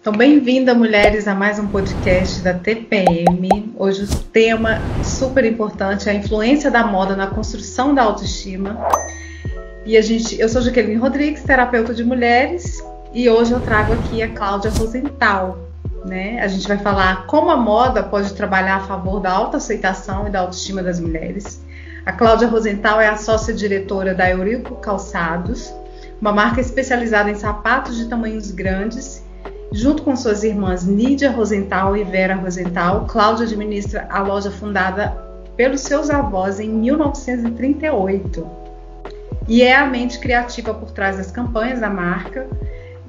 Então, bem-vinda, mulheres, a mais um podcast da TPM. Hoje o tema super importante é a influência da moda na construção da autoestima. E a gente, eu sou Jaqueline Rodrigues, terapeuta de mulheres, e hoje eu trago aqui a Cláudia Rosenthal. Né? A gente vai falar como a moda pode trabalhar a favor da autoaceitação e da autoestima das mulheres. A Cláudia Rosenthal é a sócia diretora da Eurico Calçados, uma marca especializada em sapatos de tamanhos grandes Junto com suas irmãs Nídia Rosenthal e Vera Rosenthal, Cláudia administra a loja fundada pelos seus avós em 1938. E é a mente criativa por trás das campanhas da marca,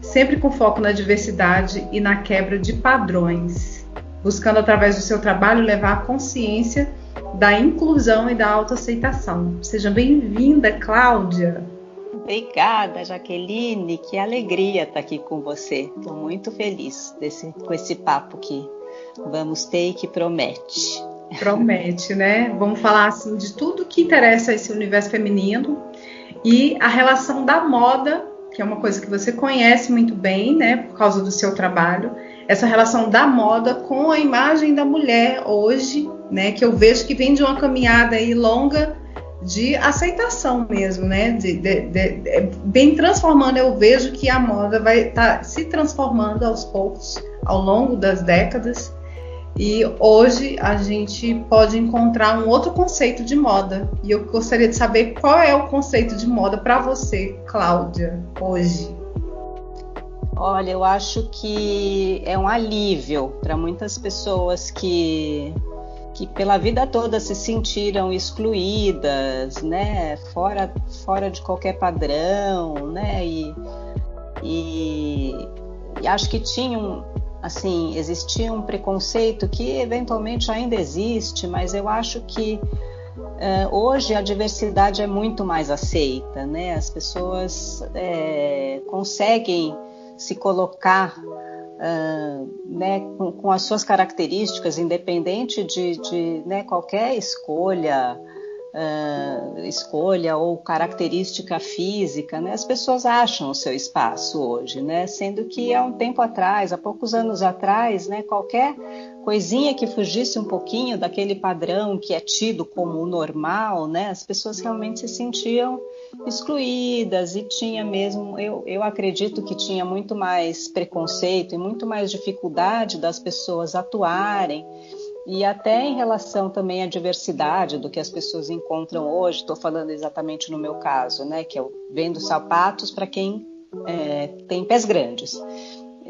sempre com foco na diversidade e na quebra de padrões, buscando através do seu trabalho levar a consciência da inclusão e da autoaceitação. Seja bem-vinda, Cláudia! Obrigada, Jaqueline. Que alegria estar aqui com você. Estou muito feliz desse, com esse papo que vamos ter e que promete. Promete, né? Vamos falar assim de tudo que interessa esse universo feminino e a relação da moda, que é uma coisa que você conhece muito bem, né, por causa do seu trabalho. Essa relação da moda com a imagem da mulher hoje, né, que eu vejo que vem de uma caminhada aí longa de aceitação mesmo, né? De, de, de, bem transformando, eu vejo que a moda vai estar tá se transformando aos poucos ao longo das décadas. E hoje a gente pode encontrar um outro conceito de moda. E eu gostaria de saber qual é o conceito de moda para você, Cláudia, hoje. Olha, eu acho que é um alívio para muitas pessoas que que pela vida toda se sentiram excluídas, né, fora, fora de qualquer padrão, né, e, e, e acho que tinham, assim, existia um preconceito que eventualmente ainda existe, mas eu acho que uh, hoje a diversidade é muito mais aceita, né, as pessoas é, conseguem se colocar né, com, com, as suas características, independente de, de né, qualquer escolha, uh, escolha ou característica física, né, as pessoas acham o seu espaço hoje, né, sendo que há um tempo atrás, há poucos anos atrás, né, qualquer coisinha que fugisse um pouquinho daquele padrão que é tido como normal, né, as pessoas realmente se sentiam excluídas e tinha mesmo, eu, eu acredito que tinha muito mais preconceito e muito mais dificuldade das pessoas atuarem e até em relação também à diversidade do que as pessoas encontram hoje, estou falando exatamente no meu caso, né, que eu vendo sapatos para quem é, tem pés grandes.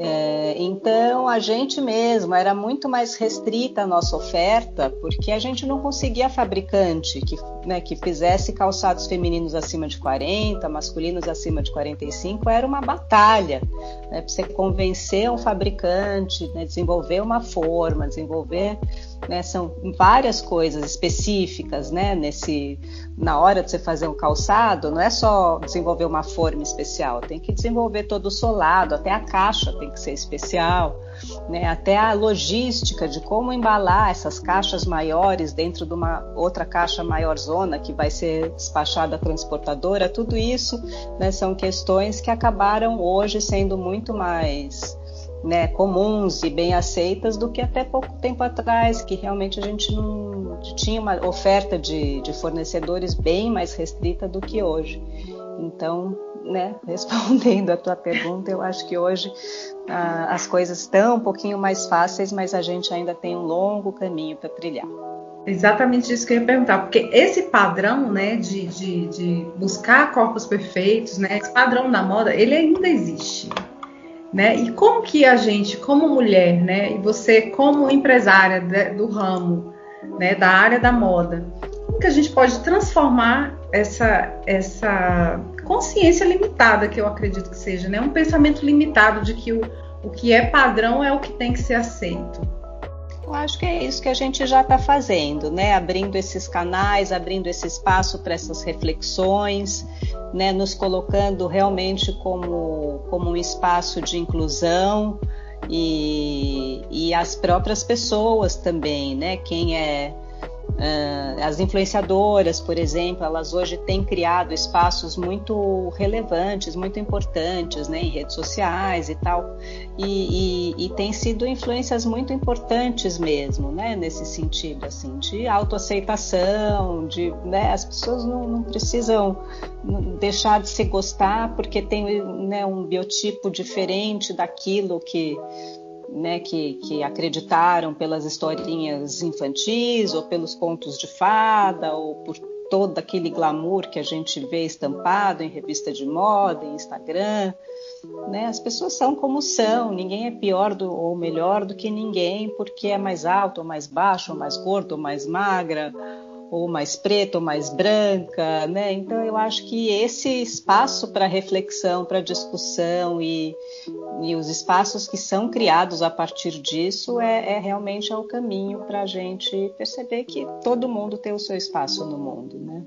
É, então a gente mesmo era muito mais restrita a nossa oferta, porque a gente não conseguia fabricante que, né, que fizesse calçados femininos acima de 40, masculinos acima de 45, era uma batalha né, para você convencer um fabricante, né, desenvolver uma forma, desenvolver né, são várias coisas específicas, né, nesse, na hora de você fazer um calçado, não é só desenvolver uma forma especial, tem que desenvolver todo o solado, até a caixa tem que ser especial, né, até a logística de como embalar essas caixas maiores dentro de uma outra caixa maior zona que vai ser despachada à transportadora, tudo isso né, são questões que acabaram hoje sendo muito mais né, comuns e bem aceitas do que até pouco tempo atrás, que realmente a gente não tinha uma oferta de, de fornecedores bem mais restrita do que hoje. Então, né, respondendo a tua pergunta, eu acho que hoje ah, as coisas estão um pouquinho mais fáceis, mas a gente ainda tem um longo caminho para trilhar. Exatamente isso que eu ia perguntar, porque esse padrão, né, de, de, de buscar corpos perfeitos, né, esse padrão da moda, ele ainda existe né? E como que a gente, como mulher, né, e você como empresária do ramo, né, da área da moda, como que a gente pode transformar essa essa consciência limitada que eu acredito que seja, né, um pensamento limitado de que o, o que é padrão é o que tem que ser aceito. Eu acho que é isso que a gente já está fazendo, né? Abrindo esses canais, abrindo esse espaço para essas reflexões, né? Nos colocando realmente como, como um espaço de inclusão e, e as próprias pessoas também, né? Quem é as influenciadoras, por exemplo, elas hoje têm criado espaços muito relevantes, muito importantes, né, em redes sociais e tal, e, e, e têm sido influências muito importantes mesmo, né, nesse sentido, assim, de autoaceitação, de, né, as pessoas não, não precisam deixar de se gostar porque tem né, um biotipo diferente daquilo que né, que, que acreditaram pelas historinhas infantis ou pelos contos de fada ou por todo aquele glamour que a gente vê estampado em revista de moda, em Instagram. Né? As pessoas são como são, ninguém é pior do, ou melhor do que ninguém porque é mais alto ou mais baixo, ou mais gordo ou mais magra, ou mais preta ou mais branca, né? Então eu acho que esse espaço para reflexão, para discussão e, e, os espaços que são criados a partir disso é, é realmente é o caminho para a gente perceber que todo mundo tem o seu espaço no mundo, né?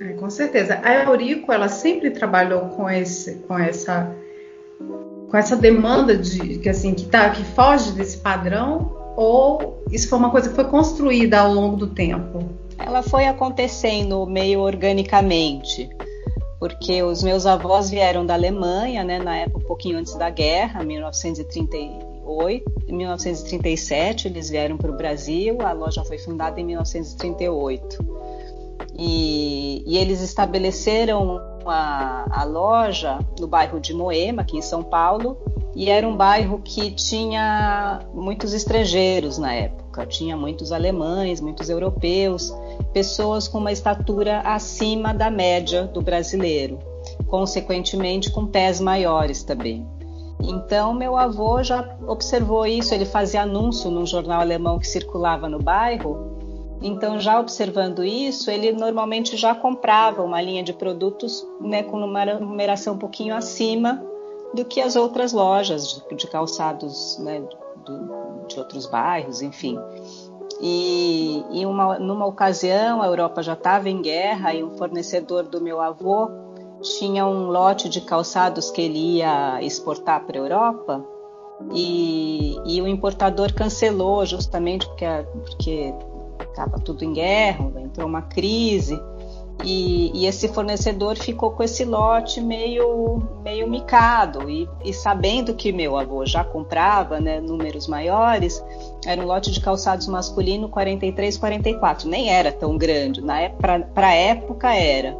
É, com certeza. A Eurico, ela sempre trabalhou com esse, com essa, com essa demanda de que assim que tá, que foge desse padrão ou isso foi uma coisa que foi construída ao longo do tempo? Ela foi acontecendo meio organicamente, porque os meus avós vieram da Alemanha, né, na época um pouquinho antes da guerra, 1938, 1937, eles vieram para o Brasil. A loja foi fundada em 1938 e, e eles estabeleceram a, a loja no bairro de Moema, aqui em São Paulo e era um bairro que tinha muitos estrangeiros na época, tinha muitos alemães, muitos europeus, pessoas com uma estatura acima da média do brasileiro, consequentemente com pés maiores também. Então, meu avô já observou isso, ele fazia anúncio num jornal alemão que circulava no bairro. Então, já observando isso, ele normalmente já comprava uma linha de produtos né, com uma numeração um pouquinho acima do que as outras lojas de, calçados né, do, de outros bairros, enfim. E, e uma, numa ocasião, a Europa já estava em guerra e um fornecedor do meu avô tinha um lote de calçados que ele ia exportar para a Europa e, e, o importador cancelou justamente porque estava tudo em guerra, entrou uma crise e, e, esse fornecedor ficou com esse lote meio, meio micado. E, e, sabendo que meu avô já comprava né, números maiores, era um lote de calçados masculino 43, 44. Nem era tão grande, para a época era.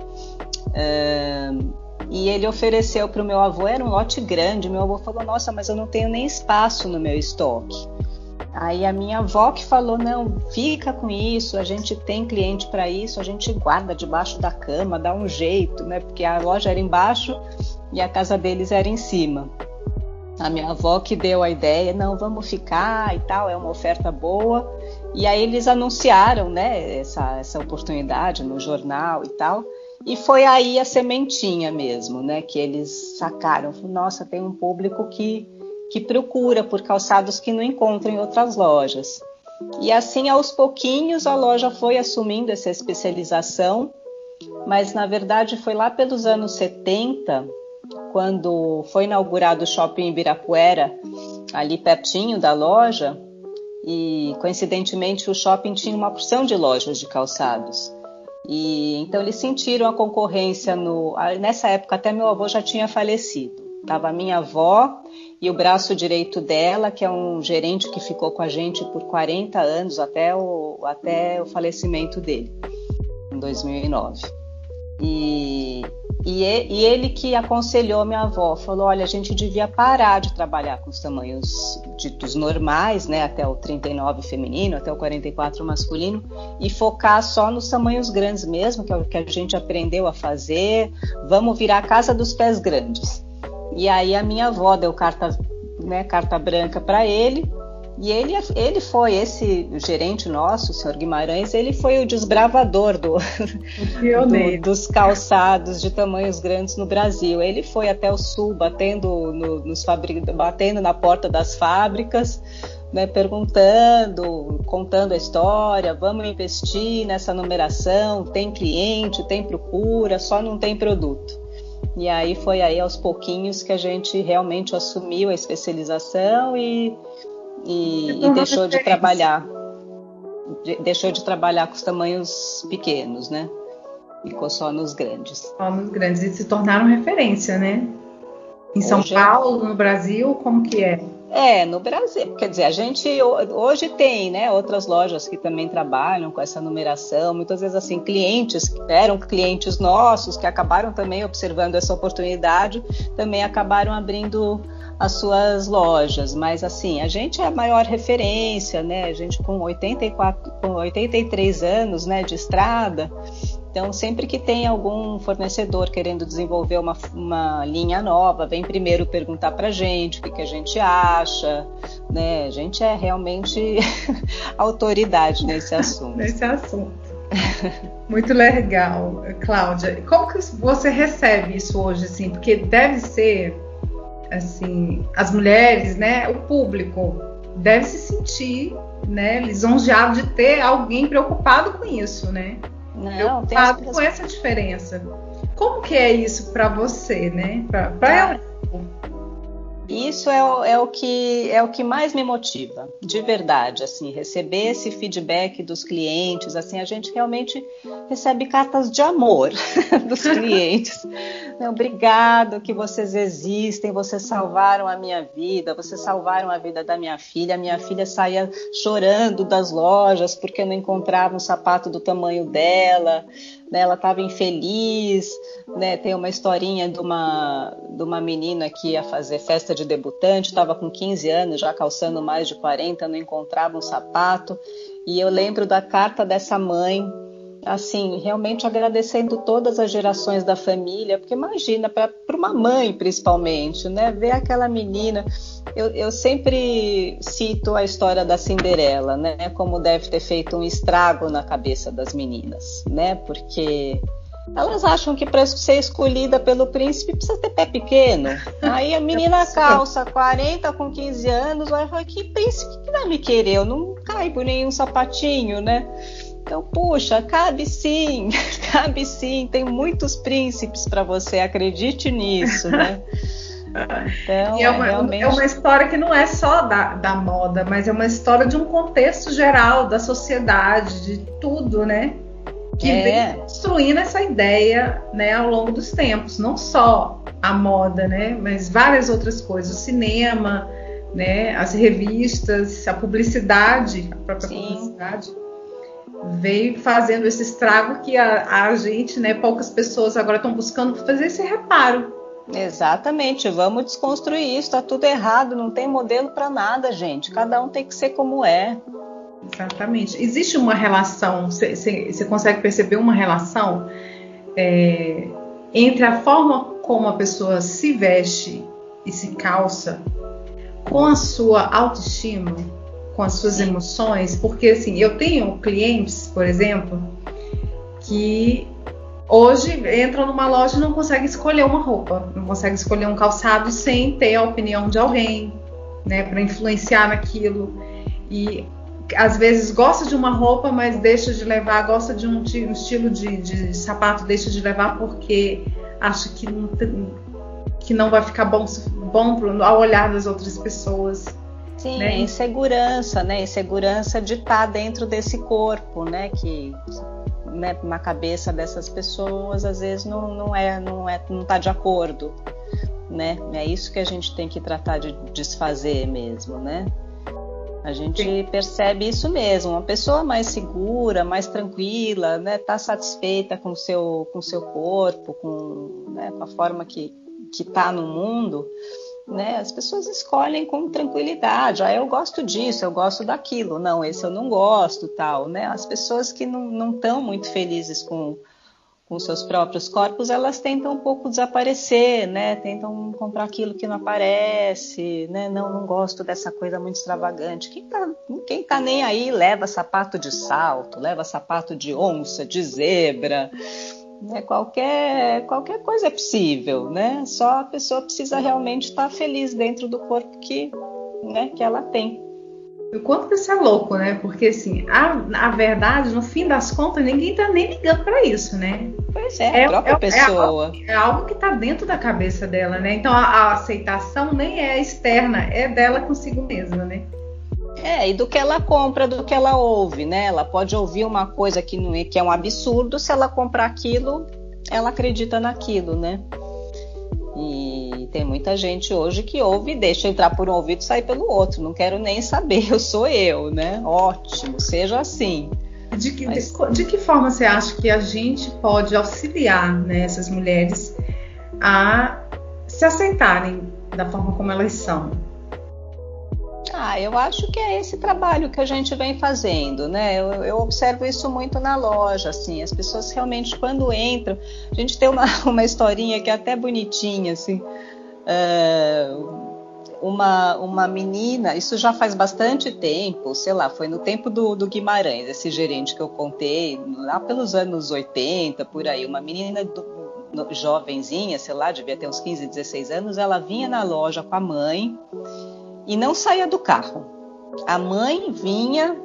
E ele ofereceu para o meu avô, era um lote grande. Meu avô falou: Nossa, mas eu não tenho nem espaço no meu estoque. Aí a minha avó que falou: não, fica com isso, a gente tem cliente para isso, a gente guarda debaixo da cama, dá um jeito, né? Porque a loja era embaixo e a casa deles era em cima. A minha avó que deu a ideia: não, vamos ficar e tal, é uma oferta boa. E aí eles anunciaram, né, essa, essa oportunidade no jornal e tal. E foi aí a sementinha mesmo, né, que eles sacaram. Nossa, tem um público que que procura por calçados que não encontra em outras lojas. E assim, aos pouquinhos, a loja foi assumindo essa especialização, mas na verdade foi lá pelos anos 70, quando foi inaugurado o shopping Ibirapuera, ali pertinho da loja, e coincidentemente o shopping tinha uma porção de lojas de calçados. E então eles sentiram a concorrência no. Nessa época até meu avô já tinha falecido. Tava minha avó e o braço direito dela, que é um gerente que ficou com a gente por 40 anos até o, até o falecimento dele, em 2009. E, e, e ele que aconselhou minha avó, falou: olha, a gente devia parar de trabalhar com os tamanhos ditos normais, né, até o 39 feminino, até o 44 masculino, e focar só nos tamanhos grandes mesmo, que é o que a gente aprendeu a fazer. Vamos virar a casa dos pés grandes. E aí a minha avó deu carta, né, carta branca para ele. E ele, ele foi esse gerente nosso, o senhor Guimarães, ele foi o desbravador do, do, dos calçados de tamanhos grandes no Brasil. Ele foi até o sul, batendo, no, nos batendo na porta das fábricas, né, perguntando, contando a história, vamos investir nessa numeração, tem cliente, tem procura, só não tem produto. E aí foi aí aos pouquinhos que a gente realmente assumiu a especialização e, e, e deixou de trabalhar. deixou de trabalhar com os tamanhos pequenos, né? Ficou só nos grandes. Só nos grandes e se tornaram referência, né? Em São hoje, Paulo, no Brasil, como que é? É, no Brasil. Quer dizer, a gente hoje tem, né, outras lojas que também trabalham com essa numeração. Muitas vezes, assim, clientes que eram clientes nossos, que acabaram também observando essa oportunidade, também acabaram abrindo as suas lojas, mas assim, a gente é a maior referência, né? A gente com 84, com 83 anos, né, de estrada. Então, sempre que tem algum fornecedor querendo desenvolver uma, uma linha nova, vem primeiro perguntar para a gente o que, que, a gente acha, né? A gente é realmente autoridade nesse assunto. nesse assunto. Muito legal, Cláudia. Como que você recebe isso hoje, assim? Porque deve ser assim, as mulheres, né, o público deve se sentir, né, lisonjeado de ter alguém preocupado com isso, né? Não, preocupado com essa diferença. Como que é isso para você, né? Para ah, isso é o, é o, que é o que mais me motiva, de verdade, assim, receber esse feedback dos clientes, assim, a gente realmente recebe cartas de amor dos clientes. Né, obrigado que vocês existem, vocês salvaram a minha vida, vocês salvaram a vida da minha filha. A minha filha saía chorando das lojas porque não encontrava um sapato do tamanho dela né, ela estava infeliz, né, tem uma historinha de uma, de uma menina que ia fazer festa de debutante, estava com 15 anos, já calçando mais de 40, não encontrava um sapato, e eu lembro da carta dessa mãe, assim, realmente agradecendo todas as gerações da família, porque imagina, para uma mãe principalmente, né, ver aquela menina, eu, eu, sempre cito a história da Cinderela, né, como deve ter feito um estrago na cabeça das meninas, né, porque elas acham que para ser escolhida pelo príncipe precisa ter pé pequeno. Aí a menina calça 40 com 15 anos, vai falar: que príncipe que vai me querer? Eu não caibo nenhum sapatinho, né? Então, puxa, cabe sim, cabe sim. Tem muitos príncipes para você, acredite nisso, né? Então, é uma, realmente... é uma história que não é só da, da moda, mas é uma história de um contexto geral, da sociedade, de tudo, né? Que é. vem construindo essa ideia né, ao longo dos tempos, não só a moda, né? Mas várias outras coisas, o cinema, né, as revistas, a publicidade, a própria Sim. publicidade veio fazendo esse estrago que a, a gente, né, poucas pessoas agora estão buscando fazer esse reparo. Exatamente, vamos desconstruir isso, tá tudo errado, não tem modelo para nada, gente. Cada um tem que ser como é. Exatamente. Existe uma relação, você consegue perceber uma relação é, entre a forma como a pessoa se veste e se calça com a sua autoestima? com as suas emoções, porque assim, eu tenho clientes, por exemplo, que hoje entram numa loja e não conseguem escolher uma roupa, não conseguem escolher um calçado sem ter a opinião de alguém, né, para influenciar naquilo. E às vezes gosta de uma roupa, mas deixa de levar, gosta de um, um estilo de, de, sapato, deixa de levar porque acha que não, que não vai ficar bom, bom ao olhar das outras pessoas. Sim, né? insegurança, né? Insegurança de estar tá dentro desse corpo, né? Que né, na cabeça dessas pessoas às vezes não, não é não é não está de acordo, né? É isso que a gente tem que tratar de desfazer mesmo, né? A gente Sim. percebe isso mesmo, uma pessoa mais segura, mais tranquila, né? Tá satisfeita com o seu com seu corpo, com, né, com a forma que que está no mundo né? As pessoas escolhem com tranquilidade. Ah, eu gosto disso, eu gosto daquilo. Não, esse eu não gosto, tal, né? As pessoas que não estão muito felizes com com seus próprios corpos, elas tentam um pouco desaparecer, né? Tentam comprar aquilo que não aparece, né? Não, não gosto dessa coisa muito extravagante. Quem tá, quem tá nem aí leva sapato de salto, leva sapato de onça, de zebra, né? Qualquer, qualquer coisa é possível, né? Só a pessoa precisa realmente estar feliz dentro do corpo que, né, que ela tem. O quanto que isso é louco, né? Porque assim, a, a verdade, no fim das contas, ninguém tá nem ligando para isso, né? Pois é, é a própria é, pessoa. É, é, algo que tá dentro da cabeça dela, né? Então a, a aceitação nem é externa, é dela consigo mesma, né? É, e do que ela compra, do que ela ouve, né? Ela pode ouvir uma coisa que, não é, que é um absurdo, se ela comprar aquilo, ela acredita naquilo, né? E tem muita gente hoje que ouve e deixa entrar por um ouvido e sair pelo outro. Não quero nem saber, eu sou eu, né? Ótimo, seja assim. De que, Mas... de, de que forma você acha que a gente pode auxiliar né, essas mulheres a se aceitarem da forma como elas são? Ah, eu acho que é esse trabalho que a gente vem fazendo, né? Eu, eu, observo isso muito na loja, assim, as pessoas realmente quando entram, a gente tem uma, uma historinha que é até bonitinha, assim, uh, uma, uma menina, isso já faz bastante tempo, sei lá, foi no tempo do, do Guimarães, esse gerente que eu contei, lá pelos anos 80, por aí, uma menina do, jovenzinha, sei lá, devia ter uns 15, 16 anos, ela vinha na loja com a mãe e não saía do carro. A mãe vinha,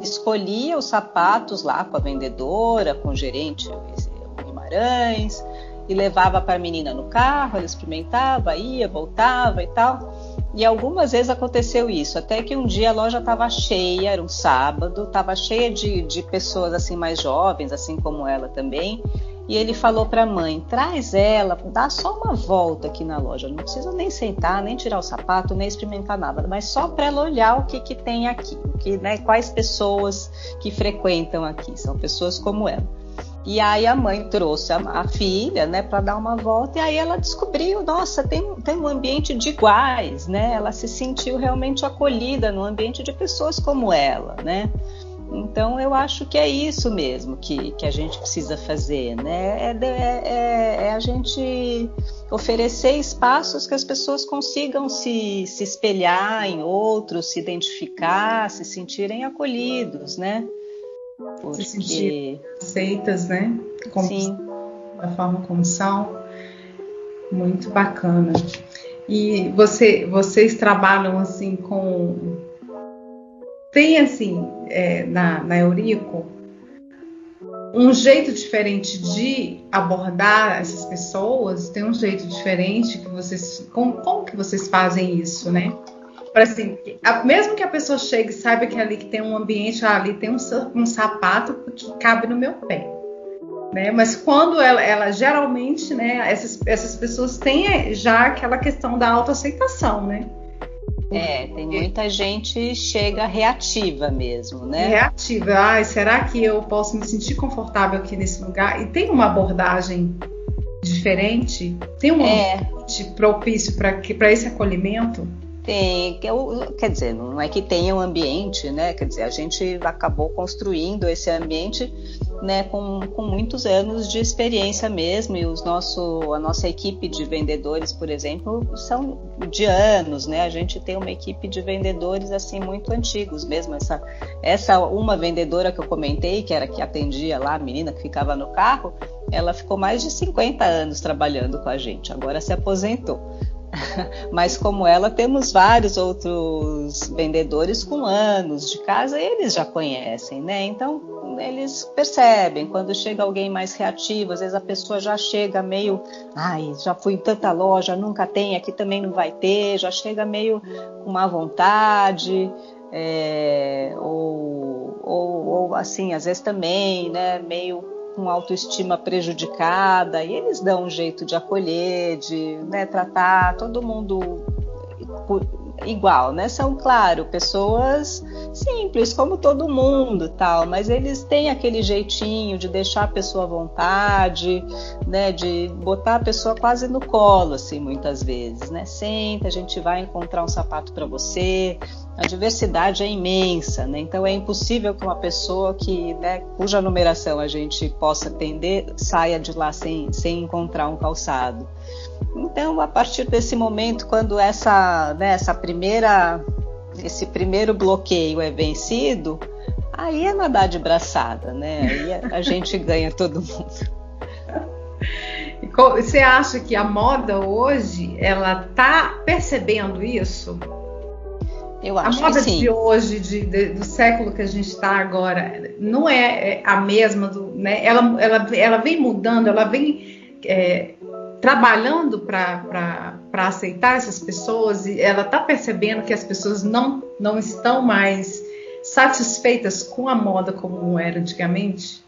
escolhia os sapatos lá com a vendedora, com o gerente o Guimarães, e levava para a menina no carro, ela experimentava, ia, voltava e tal. E algumas vezes aconteceu isso, até que um dia a loja estava cheia, era um sábado, estava cheia de, de pessoas assim mais jovens, assim como ela também, e ele falou para a mãe: traz ela, dá só uma volta aqui na loja. Não precisa nem sentar, nem tirar o sapato, nem experimentar nada, mas só para ela olhar o que, que tem aqui, que, né, quais pessoas que frequentam aqui. São pessoas como ela. E aí a mãe trouxe a, a filha, né, para dar uma volta e aí ela descobriu, nossa, tem, tem um ambiente de iguais, né? Ela se sentiu realmente acolhida no ambiente de pessoas como ela, né? Então eu acho que é isso mesmo que, que a gente precisa fazer, né? É, é, é, é, a gente oferecer espaços que as pessoas consigam se, se espelhar em outros, se identificar, se sentirem acolhidos, né? Porque... Se sentir aceitas, né? Como, Sim. Da forma como são. Muito bacana. E você, vocês trabalham assim com tem assim é, na, na Eurico um jeito diferente de abordar essas pessoas, tem um jeito diferente que vocês. Como, como que vocês fazem isso, né? Para assim, a, mesmo que a pessoa chegue e saiba que ali que tem um ambiente, ah, ali tem um, um sapato que cabe no meu pé. Né? Mas quando ela, ela geralmente, né, essas, essas pessoas têm já aquela questão da autoaceitação, né? É, tem muita gente chega reativa mesmo, né? Reativa. Ai, será que eu posso me sentir confortável aqui nesse lugar? E tem uma abordagem diferente? Tem um é. ambiente propício para esse acolhimento? Tem, quer dizer, não é que tenha um ambiente, né? Quer dizer, a gente acabou construindo esse ambiente né, com, com muitos anos de experiência mesmo, e os nosso, a nossa equipe de vendedores, por exemplo, são de anos, né? A gente tem uma equipe de vendedores assim muito antigos mesmo. Essa, essa uma vendedora que eu comentei, que era que atendia lá, a menina que ficava no carro, ela ficou mais de 50 anos trabalhando com a gente, agora se aposentou. Mas como ela, temos vários outros vendedores com anos de casa, eles já conhecem, né? Então eles percebem quando chega alguém mais reativo, às vezes a pessoa já chega meio, ai, já fui em tanta loja, nunca tem, aqui também não vai ter, já chega meio com má vontade, é, ou, ou, ou assim, às vezes também, né, meio com autoestima prejudicada, e eles dão um jeito de acolher, de né, tratar todo mundo igual, né? São, claro, pessoas simples, como todo mundo, tal, mas eles têm aquele jeitinho de deixar a pessoa à vontade, né? De botar a pessoa quase no colo, assim, muitas vezes, né? Senta, a gente vai encontrar um sapato para você, a diversidade é imensa, né? então é impossível que uma pessoa que, né, cuja numeração a gente possa atender saia de lá sem, sem encontrar um calçado. Então, a partir desse momento, quando essa, né, essa primeira, esse primeiro bloqueio é vencido, aí é nadar de braçada, né? Aí a gente ganha todo mundo. Você acha que a moda hoje ela está percebendo isso? Eu acho a moda que sim. de hoje, de, de, do século que a gente está agora, não é, é a mesma do, né? Ela, ela, ela vem mudando, ela vem é, trabalhando para aceitar essas pessoas e ela está percebendo que as pessoas não, não estão mais satisfeitas com a moda como era antigamente?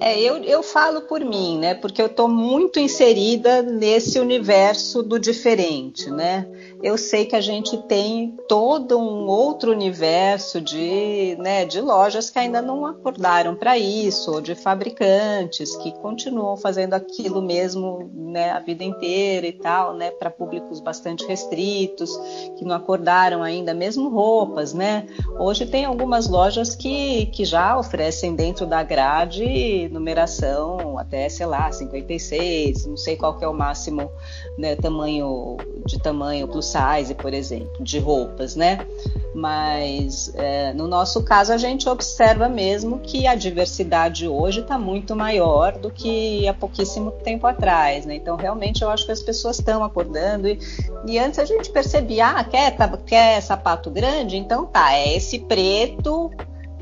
É, eu, eu falo por mim, né? Porque eu estou muito inserida nesse universo do diferente, né? Eu sei que a gente tem todo um outro universo de, né, de lojas que ainda não acordaram para isso, ou de fabricantes que continuam fazendo aquilo mesmo, né, a vida inteira e tal, né, para públicos bastante restritos, que não acordaram ainda, mesmo roupas, né? Hoje tem algumas lojas que, que já oferecem dentro da grade numeração até, sei lá, 56, não sei qual que é o máximo né, tamanho de tamanho plus size, por exemplo, de roupas, né? Mas é, no nosso caso a gente observa mesmo que a diversidade hoje está muito maior do que há pouquíssimo tempo atrás, né? Então realmente eu acho que as pessoas estão acordando e, e antes a gente percebia, ah, quer, tá, quer sapato grande? Então tá, é esse preto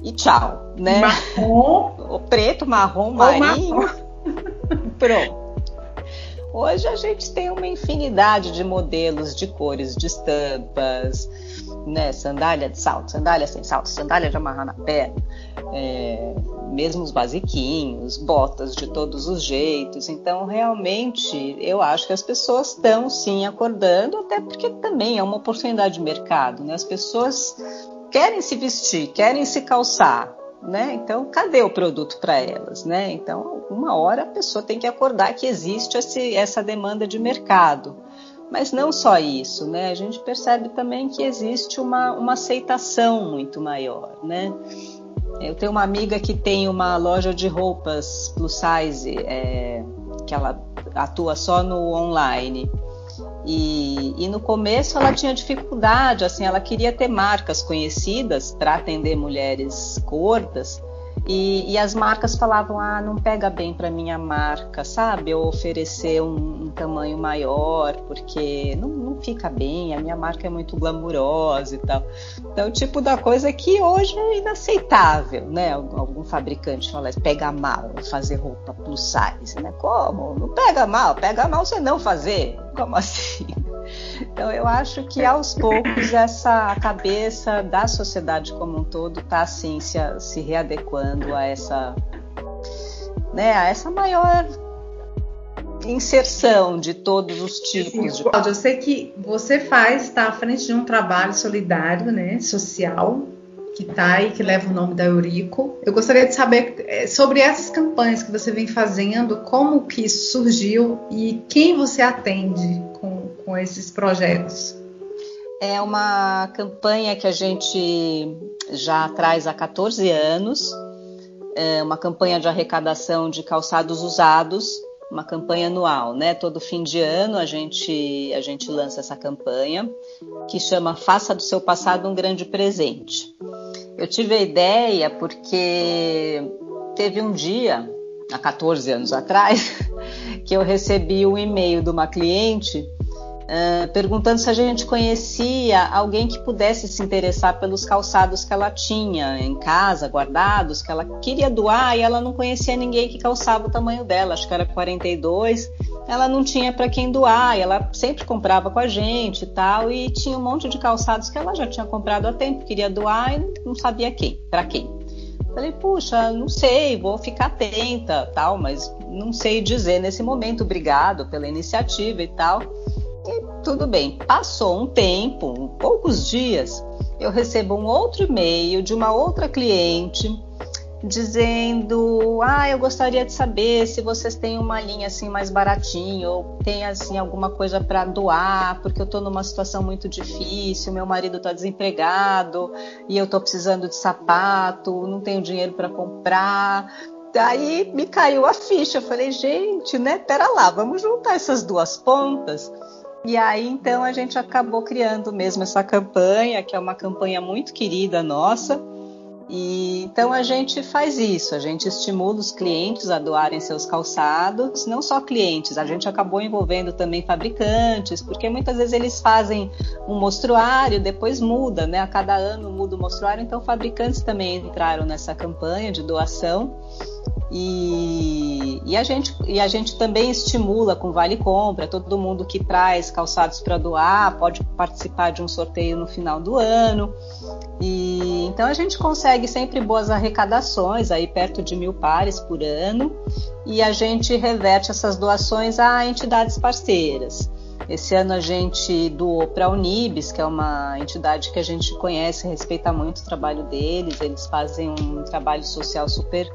e tchau, né? Marrom. O preto, marrom, marinho. Marrom. Pronto. Hoje a gente tem uma infinidade de modelos, de cores, de estampas, né? Sandália de salto, sandália sem salto, sandália de amarrar na perna, é, mesmo os basiquinhos, botas de todos os jeitos. Então, realmente, eu acho que as pessoas estão sim acordando, até porque também é uma oportunidade de mercado, né? As pessoas querem se vestir, querem se calçar, né? Então, cadê o produto para elas, né? Então, uma hora a pessoa tem que acordar que existe esse, essa demanda de mercado. Mas não só isso, né? A gente percebe também que existe uma, uma aceitação muito maior, né? Eu tenho uma amiga que tem uma loja de roupas plus size, é, que ela atua só no online. E, e, no começo ela tinha dificuldade, assim, ela queria ter marcas conhecidas para atender mulheres gordas. E, e, as marcas falavam, ah, não pega bem para minha marca, sabe? Eu oferecer um, um tamanho maior, porque não, não, fica bem, a minha marca é muito glamurosa e tal. Então, o tipo da coisa que hoje é inaceitável, né? Algum fabricante fala, pega mal fazer roupa plus size, né? Como? Não pega mal, pega mal você não fazer. Como assim? Então eu acho que aos poucos essa cabeça da sociedade como um todo está assim se, se readequando a essa, né, a essa maior inserção de todos os tipos. Cláudia, eu sei que você faz, está à frente de um trabalho solidário, né, social, que está aí, que leva o nome da Eurico. Eu gostaria de saber é, sobre essas campanhas que você vem fazendo, como que isso surgiu e quem você atende com, esses projetos. É uma campanha que a gente já traz há 14 anos, é uma campanha de arrecadação de calçados usados, uma campanha anual, né? Todo fim de ano a gente a gente lança essa campanha que chama Faça do seu passado um grande presente. Eu tive a ideia porque teve um dia, há 14 anos atrás, que eu recebi um e-mail de uma cliente uh, perguntando se a gente conhecia alguém que pudesse se interessar pelos calçados que ela tinha em casa, guardados, que ela queria doar e ela não conhecia ninguém que calçava o tamanho dela, acho que era 42 ela não tinha para quem doar, e ela sempre comprava com a gente e tal, e tinha um monte de calçados que ela já tinha comprado há tempo, queria doar e não sabia quem, para quem. Falei, puxa, não sei, vou ficar atenta, tal, mas não sei dizer nesse momento. Obrigado pela iniciativa e tal. E tudo bem. Passou um tempo, poucos dias, eu recebo um outro e-mail de uma outra cliente dizendo: "Ah, eu gostaria de saber se vocês têm uma linha assim mais baratinha ou tem assim alguma coisa para doar, porque eu estou numa situação muito difícil, meu marido está desempregado e eu estou precisando de sapato, não tenho dinheiro para comprar". Daí me caiu a ficha, eu falei: "Gente, né, pera lá, vamos juntar essas duas pontas". E aí então a gente acabou criando mesmo essa campanha, que é uma campanha muito querida nossa e, então a gente faz isso, a gente estimula os clientes a doarem seus calçados, não só clientes, a gente acabou envolvendo também fabricantes, porque muitas vezes eles fazem um mostruário, depois muda, né? A cada ano muda o mostruário, então fabricantes também entraram nessa campanha de doação. E, e, a gente, e a gente também estimula com Vale Compra, todo mundo que traz calçados para doar pode participar de um sorteio no final do ano. E então a gente consegue sempre boas arrecadações, aí perto de mil pares por ano, e a gente reverte essas doações a entidades parceiras. Esse ano a gente doou para a Unibis, que é uma entidade que a gente conhece, respeita muito o trabalho deles. Eles fazem um trabalho social super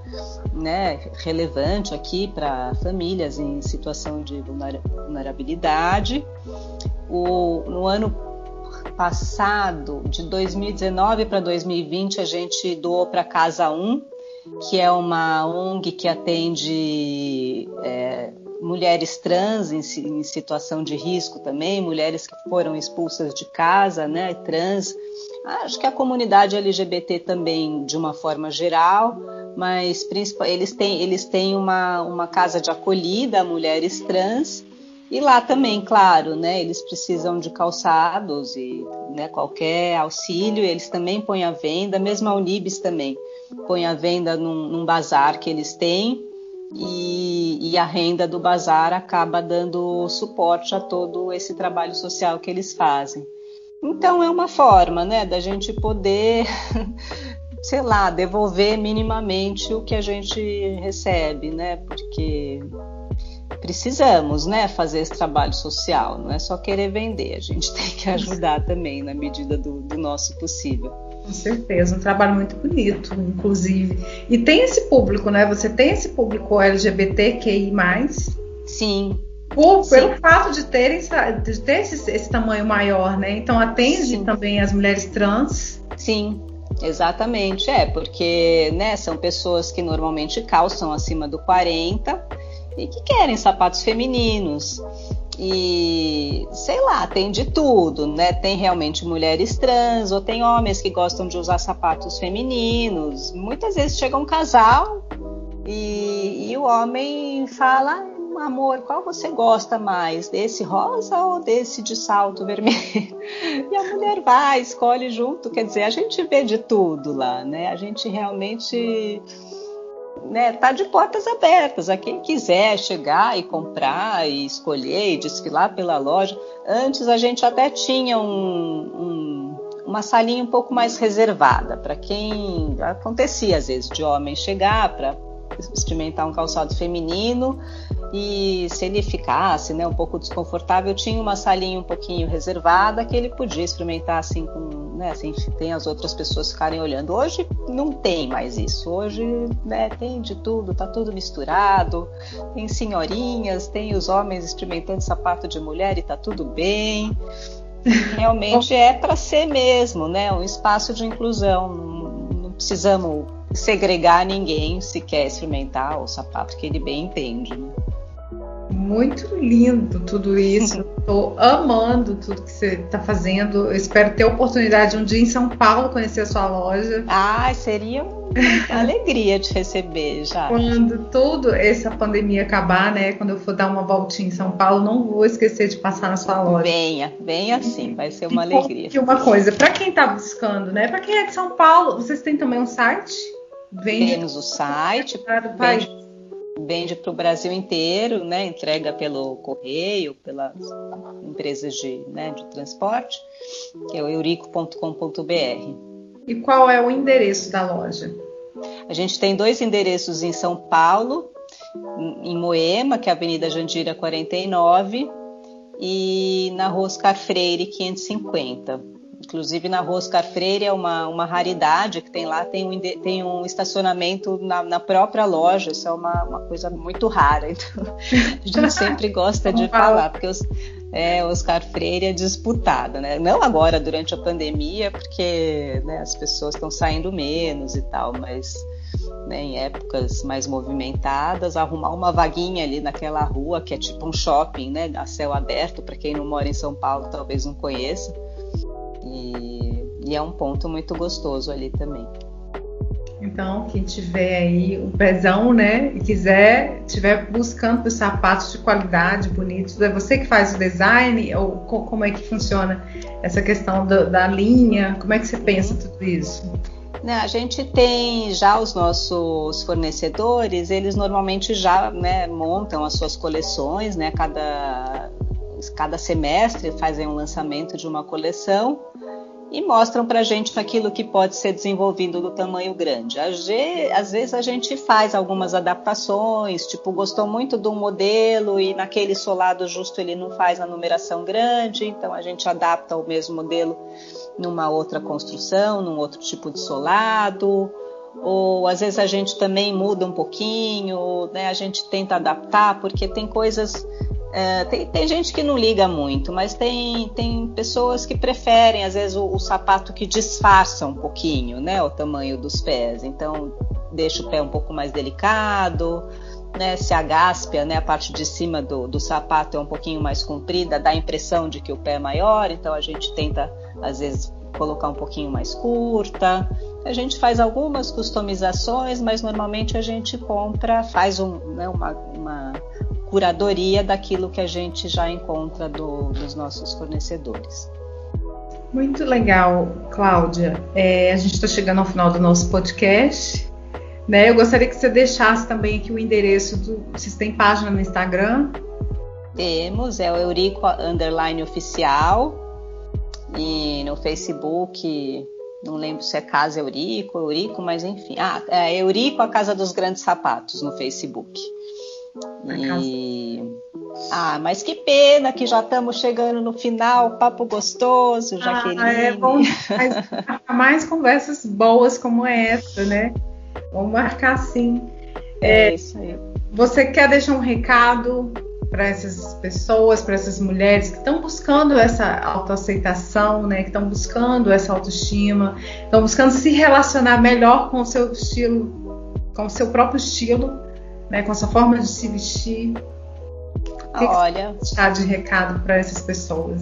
né, relevante aqui para famílias em situação de vulnerabilidade. O, no ano passado, de 2019 para 2020, a gente doou para Casa 1, que é uma ONG que atende é, mulheres trans em, em, situação de risco também, mulheres que foram expulsas de casa, né, trans. Acho que a comunidade LGBT também, de uma forma geral, mas eles têm, eles têm uma, uma casa de acolhida a mulheres trans. E lá também, claro, né, eles precisam de calçados e né, qualquer auxílio, eles também põem à venda, mesmo a Unibis também põe à venda num, num bazar que eles têm e, e, a renda do bazar acaba dando suporte a todo esse trabalho social que eles fazem. Então é uma forma, né, da gente poder, sei lá, devolver minimamente o que a gente recebe, né, porque precisamos, né, fazer esse trabalho social. Não é só querer vender, a gente tem que ajudar também na medida do, do nosso possível. Com certeza, um trabalho muito bonito, inclusive. E tem esse público, né? Você tem esse público LGBTQI+. Sim. Por, Sim. Pelo fato de, terem, de ter esse, esse tamanho maior, né? Então atende Sim. também as mulheres trans. Sim, exatamente. É, porque né, são pessoas que normalmente calçam acima do 40 e que querem sapatos femininos. E sei lá, tem de tudo, né? Tem realmente mulheres trans, ou tem homens que gostam de usar sapatos femininos. Muitas vezes chega um casal e, e o homem fala: amor, qual você gosta mais? Desse rosa ou desse de salto vermelho? E a mulher vai, escolhe junto. Quer dizer, a gente vê de tudo lá, né? A gente realmente né, tá de portas abertas a quem quiser chegar e comprar e escolher e desfilar pela loja. Antes a gente até tinha um, um, uma salinha um pouco mais reservada para quem acontecia às vezes de homem chegar para experimentar um calçado feminino e se ele ficasse né, um pouco desconfortável, tinha uma salinha um pouquinho reservada que ele podia experimentar assim com, né, assim, tem as outras pessoas ficarem olhando. Hoje não tem mais isso. Hoje né, tem de tudo, tá tudo misturado. Tem senhorinhas, tem os homens experimentando sapato de mulher e tá tudo bem. Realmente é para ser mesmo, né? Um espaço de inclusão. Não, não precisamos segregar ninguém se quer experimentar o sapato que ele bem entende. Né? Muito lindo tudo isso. Estou amando tudo que você está fazendo. Eu espero ter a oportunidade um dia em São Paulo conhecer a sua loja. Ah, seria uma alegria de receber já. Quando tudo essa pandemia acabar, né? Quando eu for dar uma voltinha em São Paulo, não vou esquecer de passar na sua loja. Venha, venha sim, vai ser uma e alegria. E uma coisa, para quem está buscando, né? Para quem é de São Paulo, vocês têm também um site? Vende Temos o site, vende, vende para o Brasil inteiro, né? Entrega pelo correio, pelas empresas de, né, de transporte, que é o eurico.com.br. E qual é o endereço da loja? A gente tem dois endereços em São Paulo, em Moema, que é a Avenida Jandira 49, e na Rua Oscar Freire 550. Inclusive na Rua Oscar Freire é uma, uma raridade que tem lá, tem um, tem um estacionamento na, na própria loja, isso é uma, uma coisa muito rara. Então a gente sempre gosta de falar, porque os, é, Oscar Freire é disputada, né? Não agora durante a pandemia, porque né, as pessoas estão saindo menos e tal, mas né, em épocas mais movimentadas, arrumar uma vaguinha ali naquela rua que é tipo um shopping, né, a céu aberto, para quem não mora em São Paulo talvez não conheça e, e é um ponto muito gostoso ali também. Então, quem tiver aí o pezão, né, e quiser, estiver buscando os sapatos de qualidade, bonitos, é você que faz o design ou como é que funciona essa questão do, da linha? Como é que você pensa tudo isso? Né, a gente tem já os nossos fornecedores, eles normalmente já né, montam as suas coleções, né? Cada, cada semestre fazem um lançamento de uma coleção e mostram para a gente aquilo que pode ser desenvolvido do tamanho grande. Às vezes a gente faz algumas adaptações, tipo, gostou muito do modelo e naquele solado justo ele não faz a numeração grande, então a gente adapta o mesmo modelo numa outra construção, num outro tipo de solado. Ou às vezes a gente também muda um pouquinho, né? a gente tenta adaptar, porque tem coisas é, tem, tem, gente que não liga muito, mas tem, tem pessoas que preferem, às vezes, o, o, sapato que disfarça um pouquinho, né, o tamanho dos pés. Então, deixa o pé um pouco mais delicado, né, se a gáspia, né, a parte de cima do, do sapato é um pouquinho mais comprida, dá a impressão de que o pé é maior, então a gente tenta, às vezes, colocar um pouquinho mais curta. A gente faz algumas customizações, mas normalmente a gente compra, faz um, né, uma, uma curadoria daquilo que a gente já encontra do, dos nossos fornecedores. Muito legal, Cláudia. É, a gente está chegando ao final do nosso podcast. Né? Eu gostaria que você deixasse também aqui o endereço do. Vocês têm página no Instagram? Temos, é o Eurico Underline Oficial. E no Facebook, não lembro se é Casa Eurico, Eurico, mas enfim. Ah, é Eurico, a Casa dos Grandes Sapatos, no Facebook. E... Ah, mas que pena que já estamos chegando no final, papo gostoso, Jaqueline. Ah, é bom mais, mais conversas boas como essa, né? Vamos marcar sim. É, é isso aí. Você quer deixar um recado para essas pessoas, para essas mulheres que estão buscando essa autoaceitação, né? Que estão buscando essa autoestima, estão buscando se relacionar melhor com o seu estilo, com o seu próprio estilo, né, com a sua forma de se vestir? O que Olha, que você de recado para essas pessoas?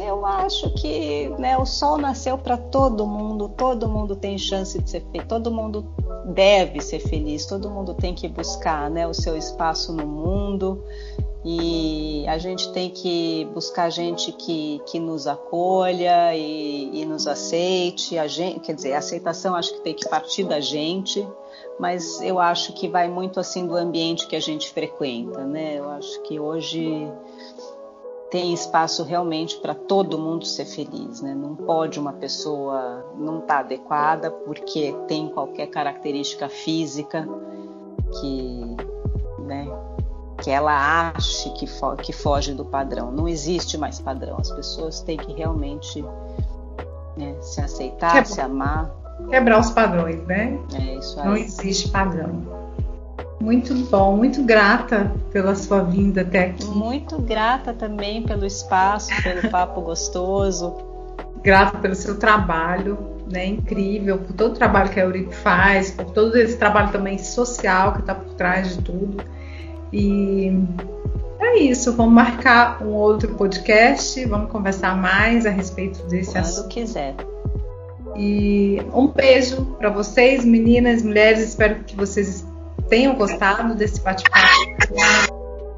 Eu acho que né, o sol nasceu para todo mundo, todo mundo tem chance de ser feliz, todo mundo deve ser feliz, todo mundo tem que buscar né, o seu espaço no mundo e a gente tem que buscar gente que, que nos acolha e, e nos aceite. A gente, quer dizer, a aceitação acho que tem que partir da gente mas eu acho que vai muito assim do ambiente que a gente frequenta, né? Eu acho que hoje tem espaço realmente para todo mundo ser feliz, né? Não pode uma pessoa não estar tá adequada porque tem qualquer característica física que, que ela ache que, fo que foge do padrão. Não existe mais padrão. As pessoas têm que realmente né, se aceitar, se amar quebrar os padrões, né? É isso aí. Não existe padrão. Muito bom, muito grata pela sua vinda até aqui. Muito grata também pelo espaço, pelo papo gostoso. Grata pelo seu trabalho, né? Incrível, por todo o trabalho que a Eurico faz, por todo esse trabalho também social que está por trás de tudo. E é isso, vamos marcar um outro podcast, vamos conversar mais a respeito desse Quando assunto. Quando quiser. E um beijo para vocês, meninas, mulheres. Espero que vocês tenham gostado desse bate-papo.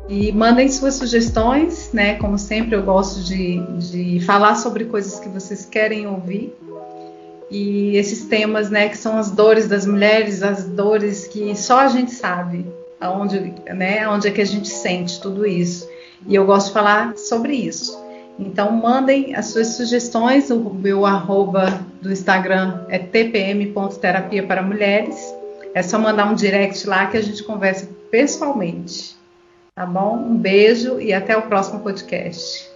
E mandem suas sugestões, né? Como sempre, eu gosto de, de falar sobre coisas que vocês querem ouvir. E esses temas, né, que são as dores das mulheres, as dores que só a gente sabe, aonde, né, aonde é que a gente sente tudo isso. E eu gosto de falar sobre isso. Então mandem as suas sugestões, o meu arroba do Instagram é tpm.terapia para mulheres. É só mandar um direct lá que a gente conversa pessoalmente. Tá bom? Um beijo e até o próximo podcast.